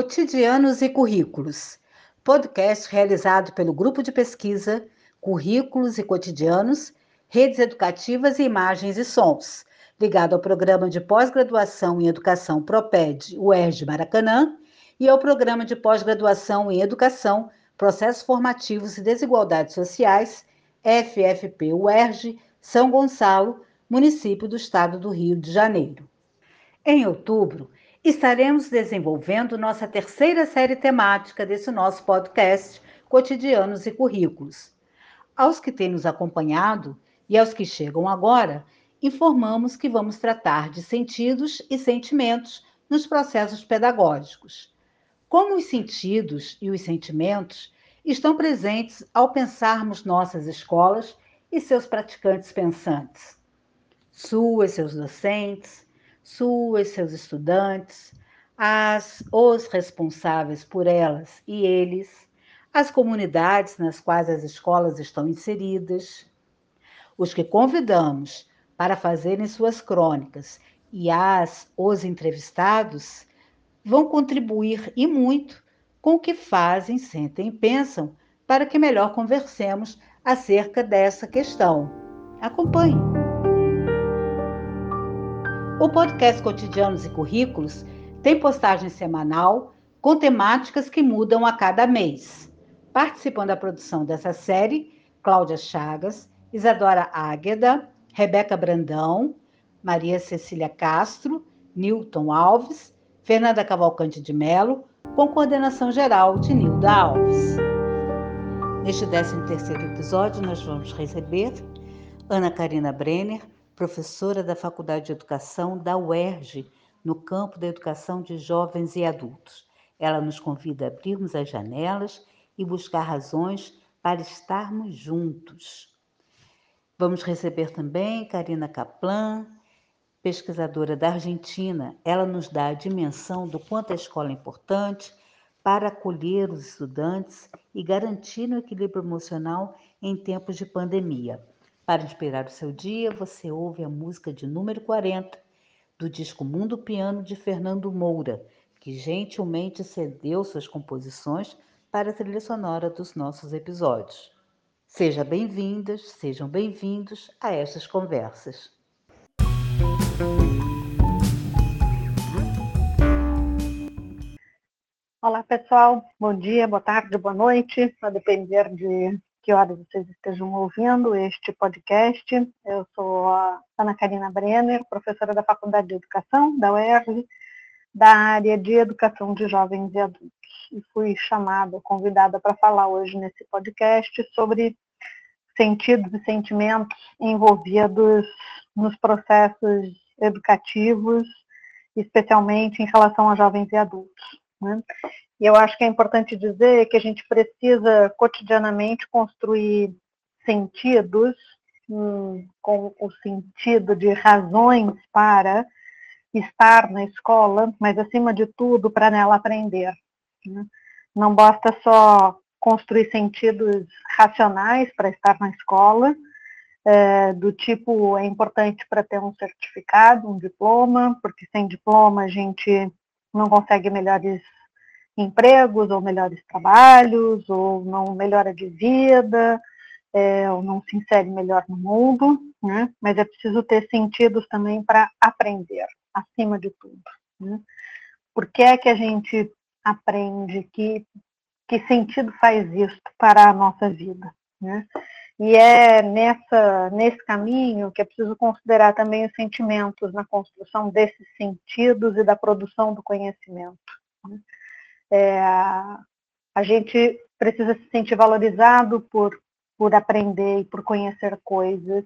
Cotidianos e Currículos, podcast realizado pelo Grupo de Pesquisa Currículos e Cotidianos, Redes Educativas e Imagens e Sons, ligado ao Programa de Pós-Graduação em Educação PROPED, UERJ Maracanã, e ao Programa de Pós-Graduação em Educação, Processos Formativos e Desigualdades Sociais, FFP-UERJ, São Gonçalo, município do estado do Rio de Janeiro. Em outubro, estaremos desenvolvendo nossa terceira série temática desse nosso podcast, Cotidianos e Currículos. Aos que têm nos acompanhado e aos que chegam agora, informamos que vamos tratar de sentidos e sentimentos nos processos pedagógicos. Como os sentidos e os sentimentos estão presentes ao pensarmos nossas escolas e seus praticantes pensantes, suas, seus docentes, suas, seus estudantes, as, os responsáveis por elas e eles, as comunidades nas quais as escolas estão inseridas, os que convidamos para fazerem suas crônicas e as, os entrevistados, vão contribuir e muito com o que fazem, sentem e pensam para que melhor conversemos acerca dessa questão. Acompanhe. O podcast Cotidianos e Currículos tem postagem semanal com temáticas que mudam a cada mês. Participam da produção dessa série Cláudia Chagas, Isadora Águeda, Rebeca Brandão, Maria Cecília Castro, Newton Alves, Fernanda Cavalcante de Melo, com coordenação geral de Nilda Alves. Neste 13º episódio, nós vamos receber Ana Karina Brenner, professora da Faculdade de Educação da UERJ, no campo da educação de jovens e adultos. Ela nos convida a abrirmos as janelas e buscar razões para estarmos juntos. Vamos receber também Karina Kaplan, pesquisadora da Argentina. Ela nos dá a dimensão do quanto a escola é importante para acolher os estudantes e garantir o equilíbrio emocional em tempos de pandemia. Para inspirar o seu dia, você ouve a música de número 40 do disco Mundo Piano de Fernando Moura, que gentilmente cedeu suas composições para a trilha sonora dos nossos episódios. Seja bem-vindas, sejam bem-vindos a estas conversas. Olá, pessoal. Bom dia, boa tarde, boa noite, a depender de que horas vocês estejam ouvindo este podcast. Eu sou a Ana Karina Brenner, professora da Faculdade de Educação da UERJ, da área de Educação de Jovens e Adultos. E fui chamada, convidada para falar hoje nesse podcast sobre sentidos e sentimentos envolvidos nos processos educativos, especialmente em relação a jovens e adultos. Né? E eu acho que é importante dizer que a gente precisa cotidianamente construir sentidos, hum, com o sentido de razões para estar na escola, mas acima de tudo para nela aprender. Né? Não basta só construir sentidos racionais para estar na escola, é, do tipo é importante para ter um certificado, um diploma, porque sem diploma a gente não consegue melhores empregos ou melhores trabalhos, ou não melhora de vida, é, ou não se insere melhor no mundo, né? mas é preciso ter sentidos também para aprender, acima de tudo. Né? Por que é que a gente aprende? Que, que sentido faz isso para a nossa vida? Né? E é nessa, nesse caminho que é preciso considerar também os sentimentos na construção desses sentidos e da produção do conhecimento. Né? É, a gente precisa se sentir valorizado por, por aprender e por conhecer coisas.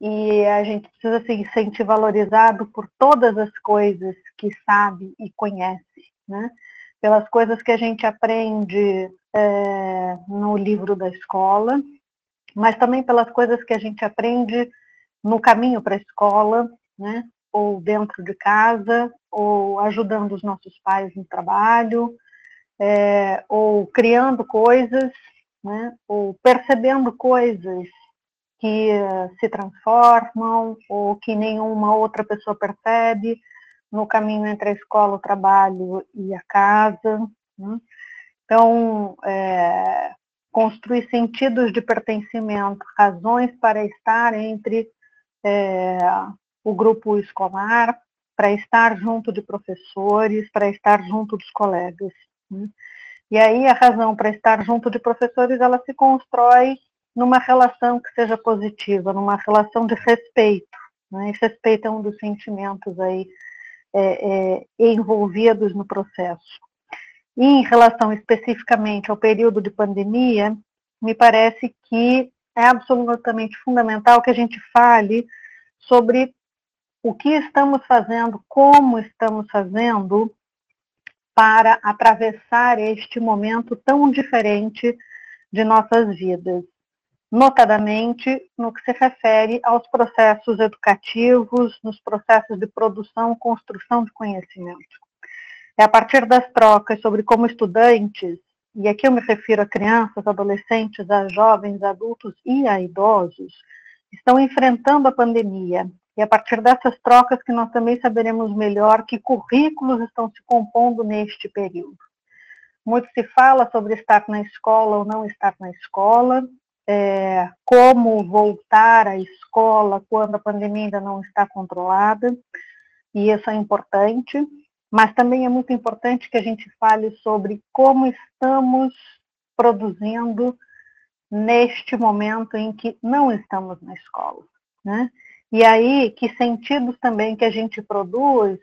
E a gente precisa se sentir valorizado por todas as coisas que sabe e conhece, né? Pelas coisas que a gente aprende é, no livro da escola, mas também pelas coisas que a gente aprende no caminho para a escola, né? Ou dentro de casa, ou ajudando os nossos pais no trabalho, é, ou criando coisas, né, ou percebendo coisas que uh, se transformam ou que nenhuma outra pessoa percebe, no caminho entre a escola, o trabalho e a casa. Né? Então, é, construir sentidos de pertencimento, razões para estar entre é, o grupo escolar, para estar junto de professores, para estar junto dos colegas. Né? E aí a razão para estar junto de professores, ela se constrói numa relação que seja positiva, numa relação de respeito. Né? E respeito é um dos sentimentos aí é, é, envolvidos no processo. E em relação especificamente ao período de pandemia, me parece que é absolutamente fundamental que a gente fale sobre o que estamos fazendo, como estamos fazendo para atravessar este momento tão diferente de nossas vidas, notadamente no que se refere aos processos educativos, nos processos de produção, construção de conhecimento. É a partir das trocas sobre como estudantes, e aqui eu me refiro a crianças, adolescentes, a jovens, adultos e a idosos, estão enfrentando a pandemia. E a partir dessas trocas que nós também saberemos melhor que currículos estão se compondo neste período. Muito se fala sobre estar na escola ou não estar na escola, é, como voltar à escola quando a pandemia ainda não está controlada, e isso é importante mas também é muito importante que a gente fale sobre como estamos produzindo neste momento em que não estamos na escola, né? E aí, que sentidos também que a gente produz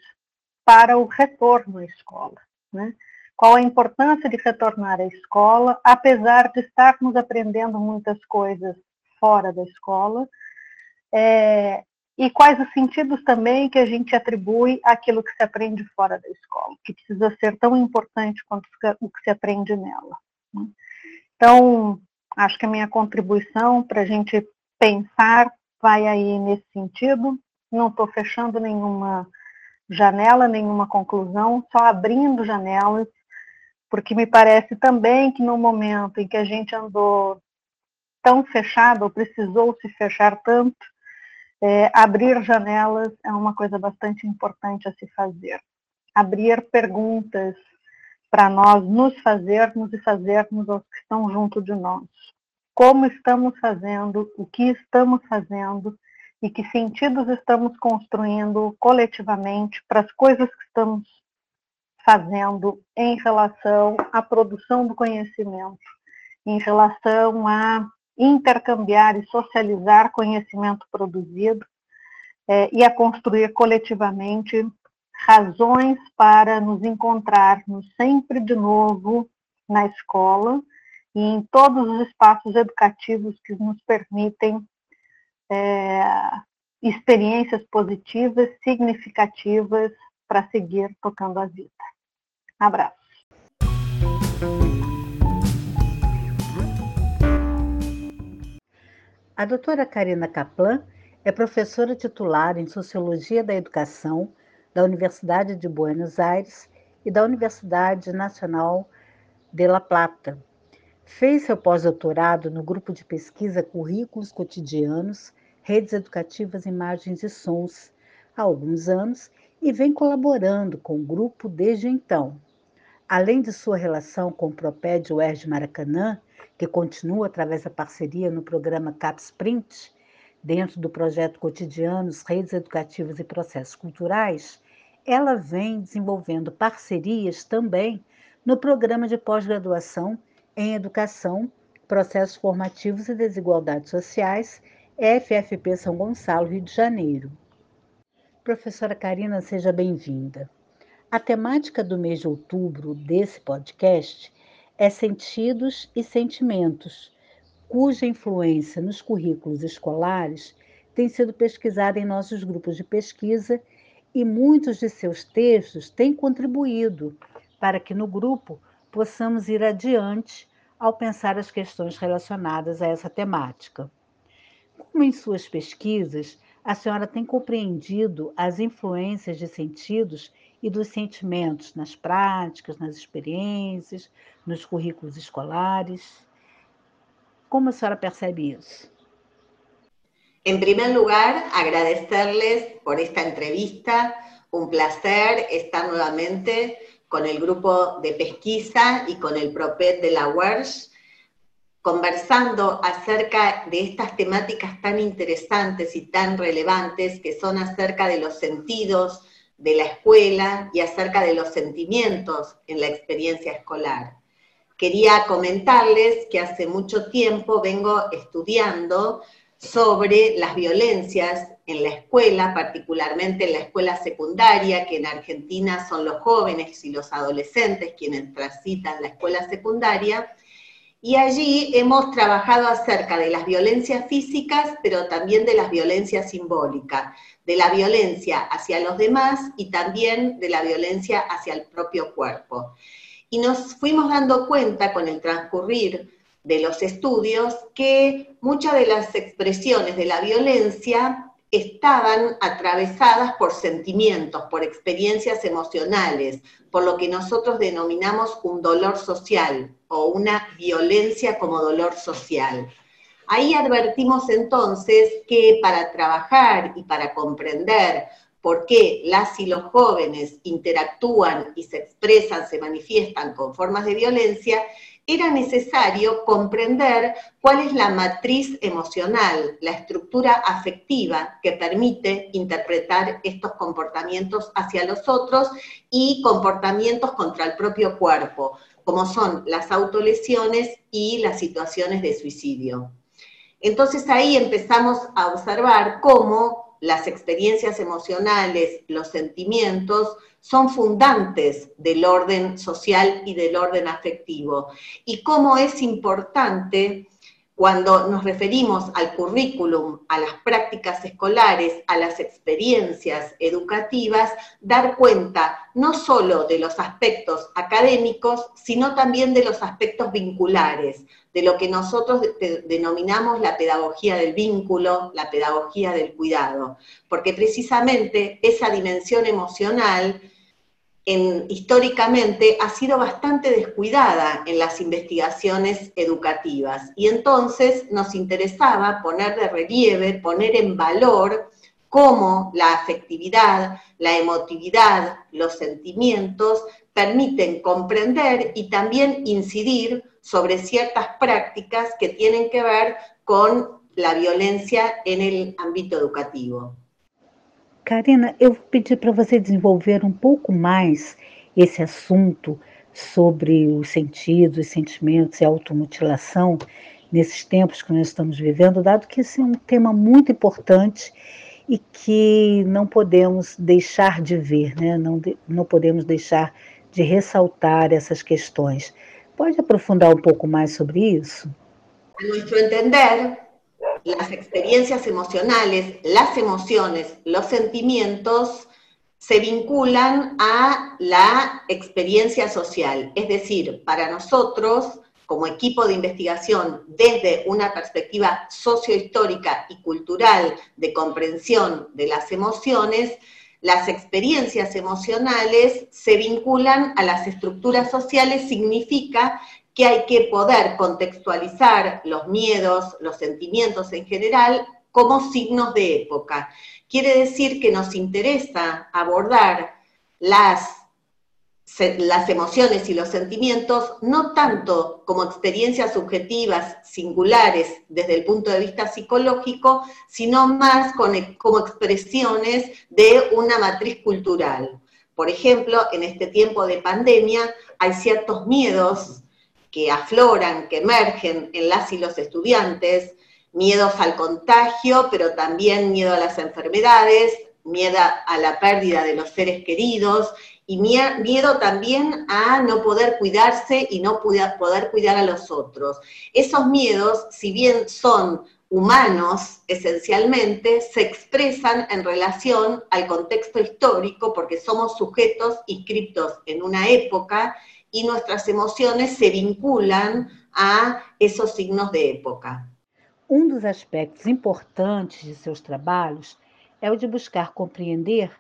para o retorno à escola, né? Qual a importância de retornar à escola, apesar de estarmos aprendendo muitas coisas fora da escola, é, e quais os sentidos também que a gente atribui àquilo que se aprende fora da escola, que precisa ser tão importante quanto o que se aprende nela. Né? Então, acho que a minha contribuição para a gente pensar vai aí nesse sentido. Não estou fechando nenhuma janela, nenhuma conclusão, só abrindo janelas, porque me parece também que no momento em que a gente andou tão fechado, ou precisou se fechar tanto, é, abrir janelas é uma coisa bastante importante a se fazer. Abrir perguntas para nós nos fazermos e fazermos aos que estão junto de nós. Como estamos fazendo, o que estamos fazendo e que sentidos estamos construindo coletivamente para as coisas que estamos fazendo em relação à produção do conhecimento, em relação a intercambiar e socializar conhecimento produzido é, e a construir coletivamente razões para nos encontrarmos sempre de novo na escola e em todos os espaços educativos que nos permitem é, experiências positivas, significativas para seguir tocando a vida. Abraço. A doutora Karina Kaplan é professora titular em Sociologia da Educação da Universidade de Buenos Aires e da Universidade Nacional de La Plata. Fez seu pós-doutorado no grupo de pesquisa Currículos Cotidianos, Redes Educativas, Imagens e Sons há alguns anos e vem colaborando com o grupo desde então. Além de sua relação com o Propédio UERJ Maracanã, que continua através da parceria no programa CapSprint, dentro do projeto Cotidianos, Redes Educativas e Processos Culturais, ela vem desenvolvendo parcerias também no programa de pós-graduação em Educação, Processos Formativos e Desigualdades Sociais, FFP São Gonçalo, Rio de Janeiro. Professora Karina, seja bem-vinda. A temática do mês de outubro desse podcast é Sentidos e Sentimentos, cuja influência nos currículos escolares tem sido pesquisada em nossos grupos de pesquisa e muitos de seus textos têm contribuído para que no grupo possamos ir adiante ao pensar as questões relacionadas a essa temática. Como em suas pesquisas, a senhora tem compreendido as influências de sentidos e dos sentimentos nas práticas, nas experiências, nos currículos escolares. Como a senhora percebe isso? En primer lugar, agradecerles por esta entrevista, un placer estar nuevamente con el grupo de pesquisa y con el PROPET de la UERJ, conversando acerca de estas temáticas tan interesantes y tan relevantes que son acerca de los sentidos de la escuela y acerca de los sentimientos en la experiencia escolar. Quería comentarles que hace mucho tiempo vengo estudiando sobre las violencias en la escuela, particularmente en la escuela secundaria, que en Argentina son los jóvenes y los adolescentes quienes transitan la escuela secundaria, y allí hemos trabajado acerca de las violencias físicas, pero también de las violencias simbólicas, de la violencia hacia los demás y también de la violencia hacia el propio cuerpo. Y nos fuimos dando cuenta con el transcurrir de los estudios que muchas de las expresiones de la violencia estaban atravesadas por sentimientos, por experiencias emocionales, por lo que nosotros denominamos un dolor social o una violencia como dolor social. Ahí advertimos entonces que para trabajar y para comprender por qué las y los jóvenes interactúan y se expresan, se manifiestan con formas de violencia, era necesario comprender cuál es la matriz emocional, la estructura afectiva que permite interpretar estos comportamientos hacia los otros y comportamientos contra el propio cuerpo, como son las autolesiones y las situaciones de suicidio. Entonces ahí empezamos a observar cómo las experiencias emocionales, los sentimientos, son fundantes del orden social y del orden afectivo. Y cómo es importante cuando nos referimos al currículum, a las prácticas escolares, a las experiencias educativas, dar cuenta no solo de los aspectos académicos, sino también de los aspectos vinculares, de lo que nosotros denominamos la pedagogía del vínculo, la pedagogía del cuidado, porque precisamente esa dimensión emocional históricamente ha sido bastante descuidada en las investigaciones educativas y entonces nos interesaba poner de relieve, poner en valor cómo la afectividad, la emotividad, los sentimientos permiten comprender y también incidir sobre ciertas prácticas que tienen que ver con la violencia en el ámbito educativo. Karina, eu vou pedir para você desenvolver um pouco mais esse assunto sobre os sentidos, os sentimentos e a automutilação nesses tempos que nós estamos vivendo, dado que esse é um tema muito importante e que não podemos deixar de ver, né? não, de, não podemos deixar de ressaltar essas questões. Pode aprofundar um pouco mais sobre isso? A nosso entender, las experiencias emocionales, las emociones, los sentimientos se vinculan a la experiencia social. Es decir, para nosotros, como equipo de investigación, desde una perspectiva sociohistórica y cultural de comprensión de las emociones, las experiencias emocionales se vinculan a las estructuras sociales, significa que hay que poder contextualizar los miedos, los sentimientos en general, como signos de época. Quiere decir que nos interesa abordar las, emociones y los sentimientos no tanto como experiencias subjetivas, singulares desde el punto de vista psicológico, sino más como expresiones de una matriz cultural. Por ejemplo, en este tiempo de pandemia hay ciertos miedos que afloran, que emergen en las y los estudiantes, miedos al contagio, pero también miedo a las enfermedades, miedo a la pérdida de los seres queridos y miedo también a no poder cuidarse y no poder cuidar a los otros. Esos miedos, si bien son humanos esencialmente, se expresan en relación al contexto histórico porque somos sujetos inscriptos en una época y nuestras emociones se vinculan a esos signos de época. Um dos aspectos importantes de seus trabalhos é o de buscar compreender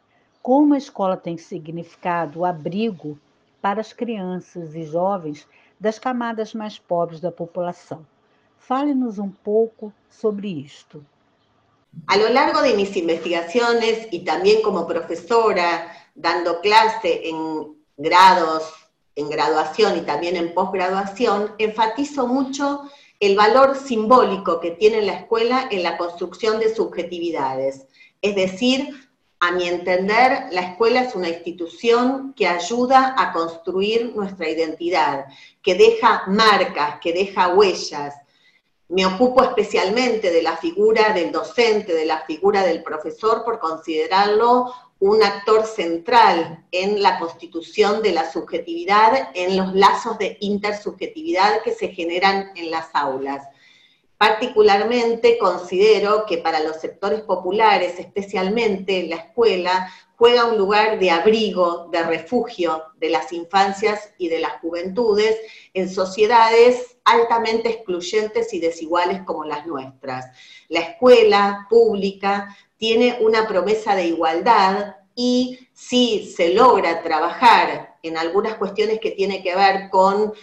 como a escola tem significado abrigo para as crianças e jovens das camadas mais pobres da população. Fale-nos um pouco sobre isto. A lo largo de mis investigaciones y también como profesora, dando clase en grados, en graduación y también en posgraduación, enfatizo mucho el valor simbólico que tiene la escuela en la construcción de subjetividades. Es decir, a mi entender, la escuela es una institución que ayuda a construir nuestra identidad, que deja marcas, que deja huellas. Me ocupo especialmente de la figura del docente, de la figura del profesor, por considerarlo un actor central en la constitución de la subjetividad, en los lazos de intersubjetividad que se generan en las aulas. Particularmente considero que para los sectores populares, especialmente la escuela, juega un lugar de abrigo, de refugio de las infancias y de las juventudes en sociedades altamente excluyentes y desiguales como las nuestras. La escuela pública tiene una promesa de igualdad y si se logra trabajar en algunas cuestiones que tienen que ver con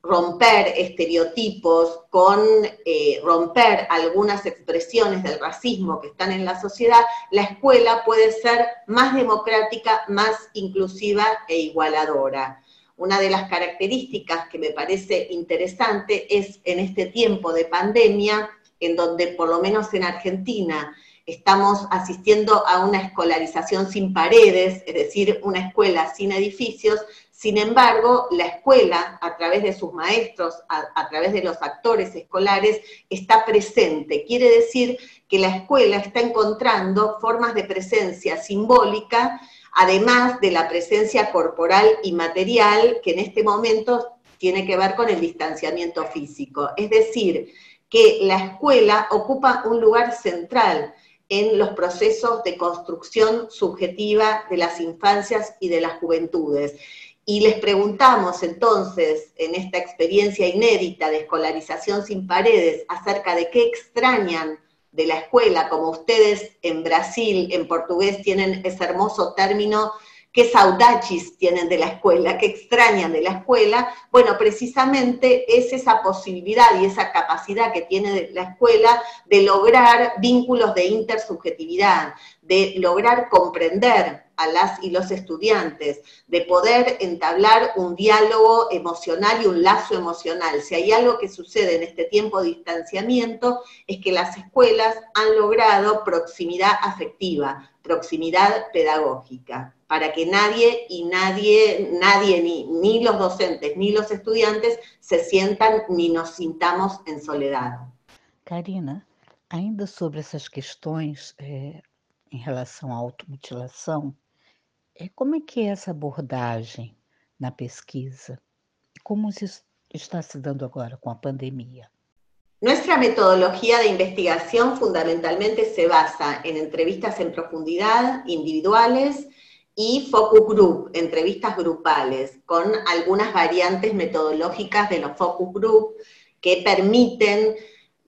romper estereotipos, con eh, romper algunas expresiones del racismo que están en la sociedad, la escuela puede ser más democrática, más inclusiva e igualadora. Una de las características que me parece interesante es en este tiempo de pandemia, en donde por lo menos en Argentina estamos asistiendo a una escolarización sin paredes, es decir, una escuela sin edificios. Sin embargo, la escuela, a través de sus maestros, a, través de los actores escolares, está presente. Quiere decir que la escuela está encontrando formas de presencia simbólica, además de la presencia corporal y material, que en este momento tiene que ver con el distanciamiento físico. Es decir, que la escuela ocupa un lugar central en los procesos de construcción subjetiva de las infancias y de las juventudes. Y les preguntamos entonces, en esta experiencia inédita de escolarización sin paredes, acerca de qué extrañan de la escuela, como ustedes en Brasil, en portugués, tienen ese hermoso término qué saudachis tienen de la escuela, qué extrañan de la escuela, bueno, precisamente es esa posibilidad y esa capacidad que tiene la escuela de lograr vínculos de intersubjetividad, de lograr comprender a las y los estudiantes, de poder entablar un diálogo emocional y un lazo emocional. Si hay algo que sucede en este tiempo de distanciamiento, es que las escuelas han logrado proximidad afectiva, proximidad pedagógica para que nadie y nadie, nadie, ni, ni los docentes, ni los estudiantes se sientan ni nos sintamos en soledad. Karina, ainda sobre essas questões é, em relação à automutilação, é, como é que é essa abordagem na pesquisa? Como isso está se dando agora com a pandemia? Nuestra metodología de investigación fundamentalmente se basa en entrevistas en profundidad, individuales, y focus group, entrevistas grupales, con algunas variantes metodológicas de los focus group que permiten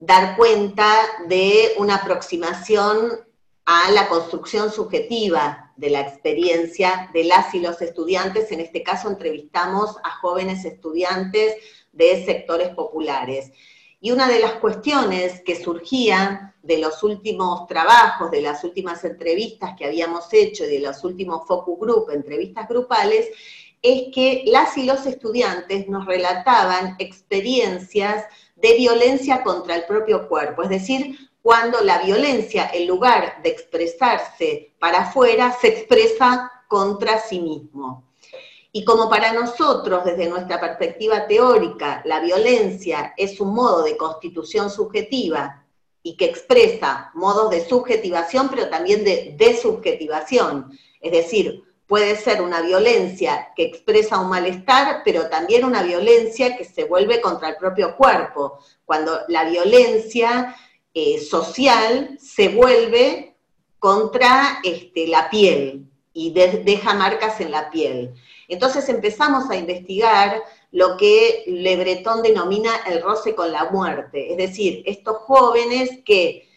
dar cuenta de una aproximación a la construcción subjetiva de la experiencia de las y los estudiantes. En este caso entrevistamos a jóvenes estudiantes de sectores populares. Y una de las cuestiones que surgía de los últimos trabajos, de las últimas entrevistas que habíamos hecho y de los últimos focus group, entrevistas grupales, es que las y los estudiantes nos relataban experiencias de violencia contra el propio cuerpo, es decir, cuando la violencia, en lugar de expresarse para afuera, se expresa contra sí mismo. Y como para nosotros, desde nuestra perspectiva teórica, la violencia es un modo de constitución subjetiva y que expresa modos de subjetivación, pero también de desubjetivación. Es decir, puede ser una violencia que expresa un malestar, pero también una violencia que se vuelve contra el propio cuerpo, cuando la violencia eh, social se vuelve contra este, la piel y deja marcas en la piel. Entonces empezamos a investigar lo que Le Breton denomina el roce con la muerte, es decir, estos jóvenes que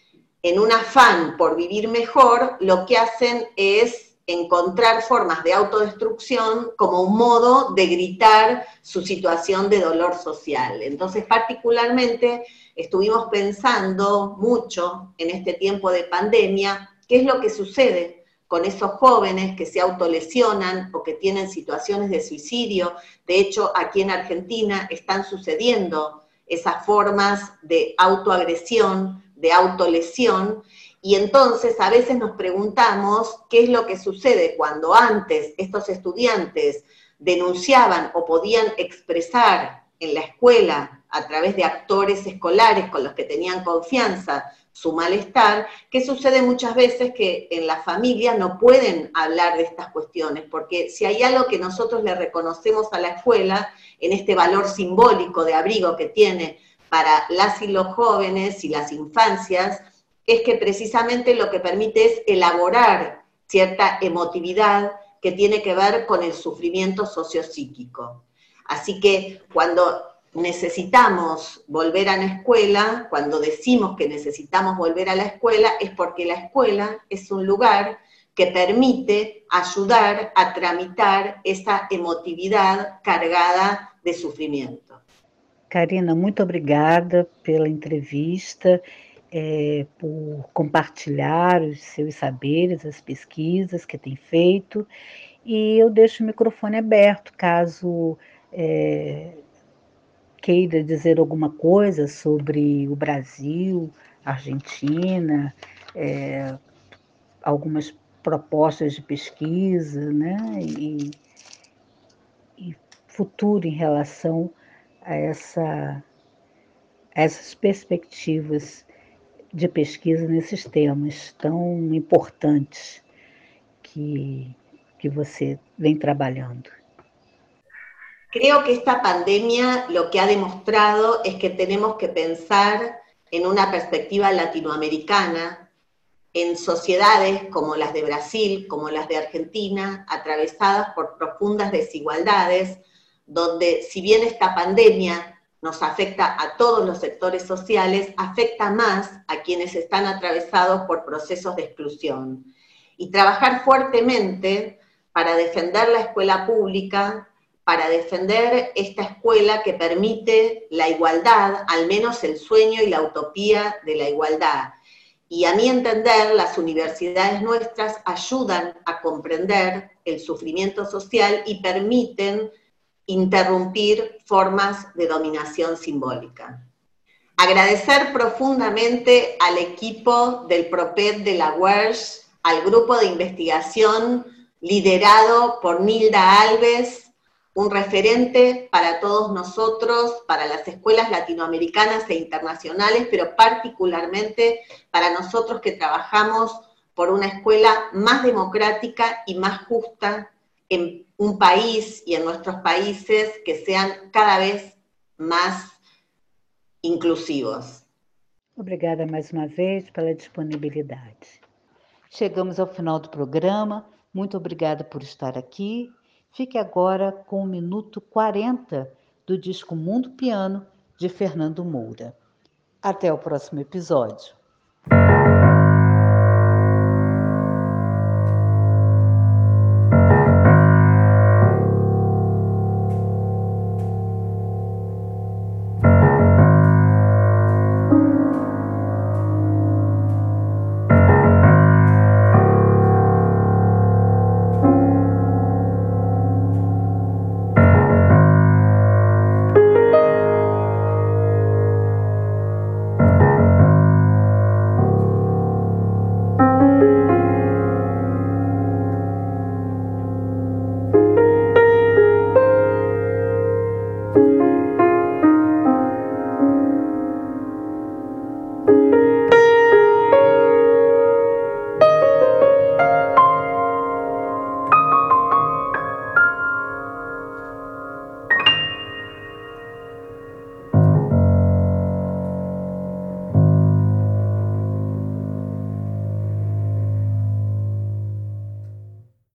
en un afán por vivir mejor, lo que hacen es encontrar formas de autodestrucción como un modo de gritar su situación de dolor social. Entonces, particularmente, estuvimos pensando mucho en este tiempo de pandemia, qué es lo que sucede con esos jóvenes que se autolesionan o que tienen situaciones de suicidio. De hecho, aquí en Argentina están sucediendo esas formas de autoagresión, de autolesión, y entonces a veces nos preguntamos qué es lo que sucede cuando antes estos estudiantes denunciaban o podían expresar en la escuela a través de actores escolares con los que tenían confianza su malestar, ¿qué sucede muchas veces que en la familia no pueden hablar de estas cuestiones, porque si hay algo que nosotros le reconocemos a la escuela, en este valor simbólico de abrigo que tiene para las y los jóvenes y las infancias, es que precisamente lo que permite es elaborar cierta emotividad que tiene que ver con el sufrimiento sociopsíquico. Así que cuando necesitamos volver a la escuela, cuando decimos que necesitamos volver a la escuela, es porque la escuela es un lugar que permite ayudar a tramitar esa emotividad cargada de sufrimiento. Karina, muito obrigada pela entrevista é, por compartilhar os seus saberes, as pesquisas que tem feito. E eu deixo o microfone aberto caso é, queira dizer alguma coisa sobre o Brasil, Argentina, é, algumas propostas de pesquisa, né? E, e futuro em relação a, essa, essas perspectivas de pesquisa nesses temas tão importantes que, que você vem trabalhando? Creo que esta pandemia lo que ha demostrado es que tenemos que pensar en una perspectiva latinoamericana, en sociedades como las de Brasil, como las de Argentina, atravesadas por profundas desigualdades, donde si bien esta pandemia nos afecta a todos los sectores sociales, afecta más a quienes están atravesados por procesos de exclusión. Y trabajar fuertemente para defender la escuela pública, para defender esta escuela que permite la igualdad, al menos el sueño y la utopía de la igualdad. Y a mi entender, las universidades nuestras ayudan a comprender el sufrimiento social y permiten interrumpir formas de dominación simbólica. Agradecer profundamente al equipo del PROPED de la al grupo de investigación liderado por Nilda Alves, un referente para todos nosotros, para las escuelas latinoamericanas e internacionales, pero particularmente para nosotros que trabajamos por una escuela más democrática y más justa en un país y en nuestros países que sean cada vez mais inclusivos. Obrigada mais uma vez pela disponibilidade. Chegamos ao final do programa. Muito obrigada por estar aqui. Fique agora com o minuto 40 do disco Mundo Piano de Fernando Moura. Até o próximo episódio.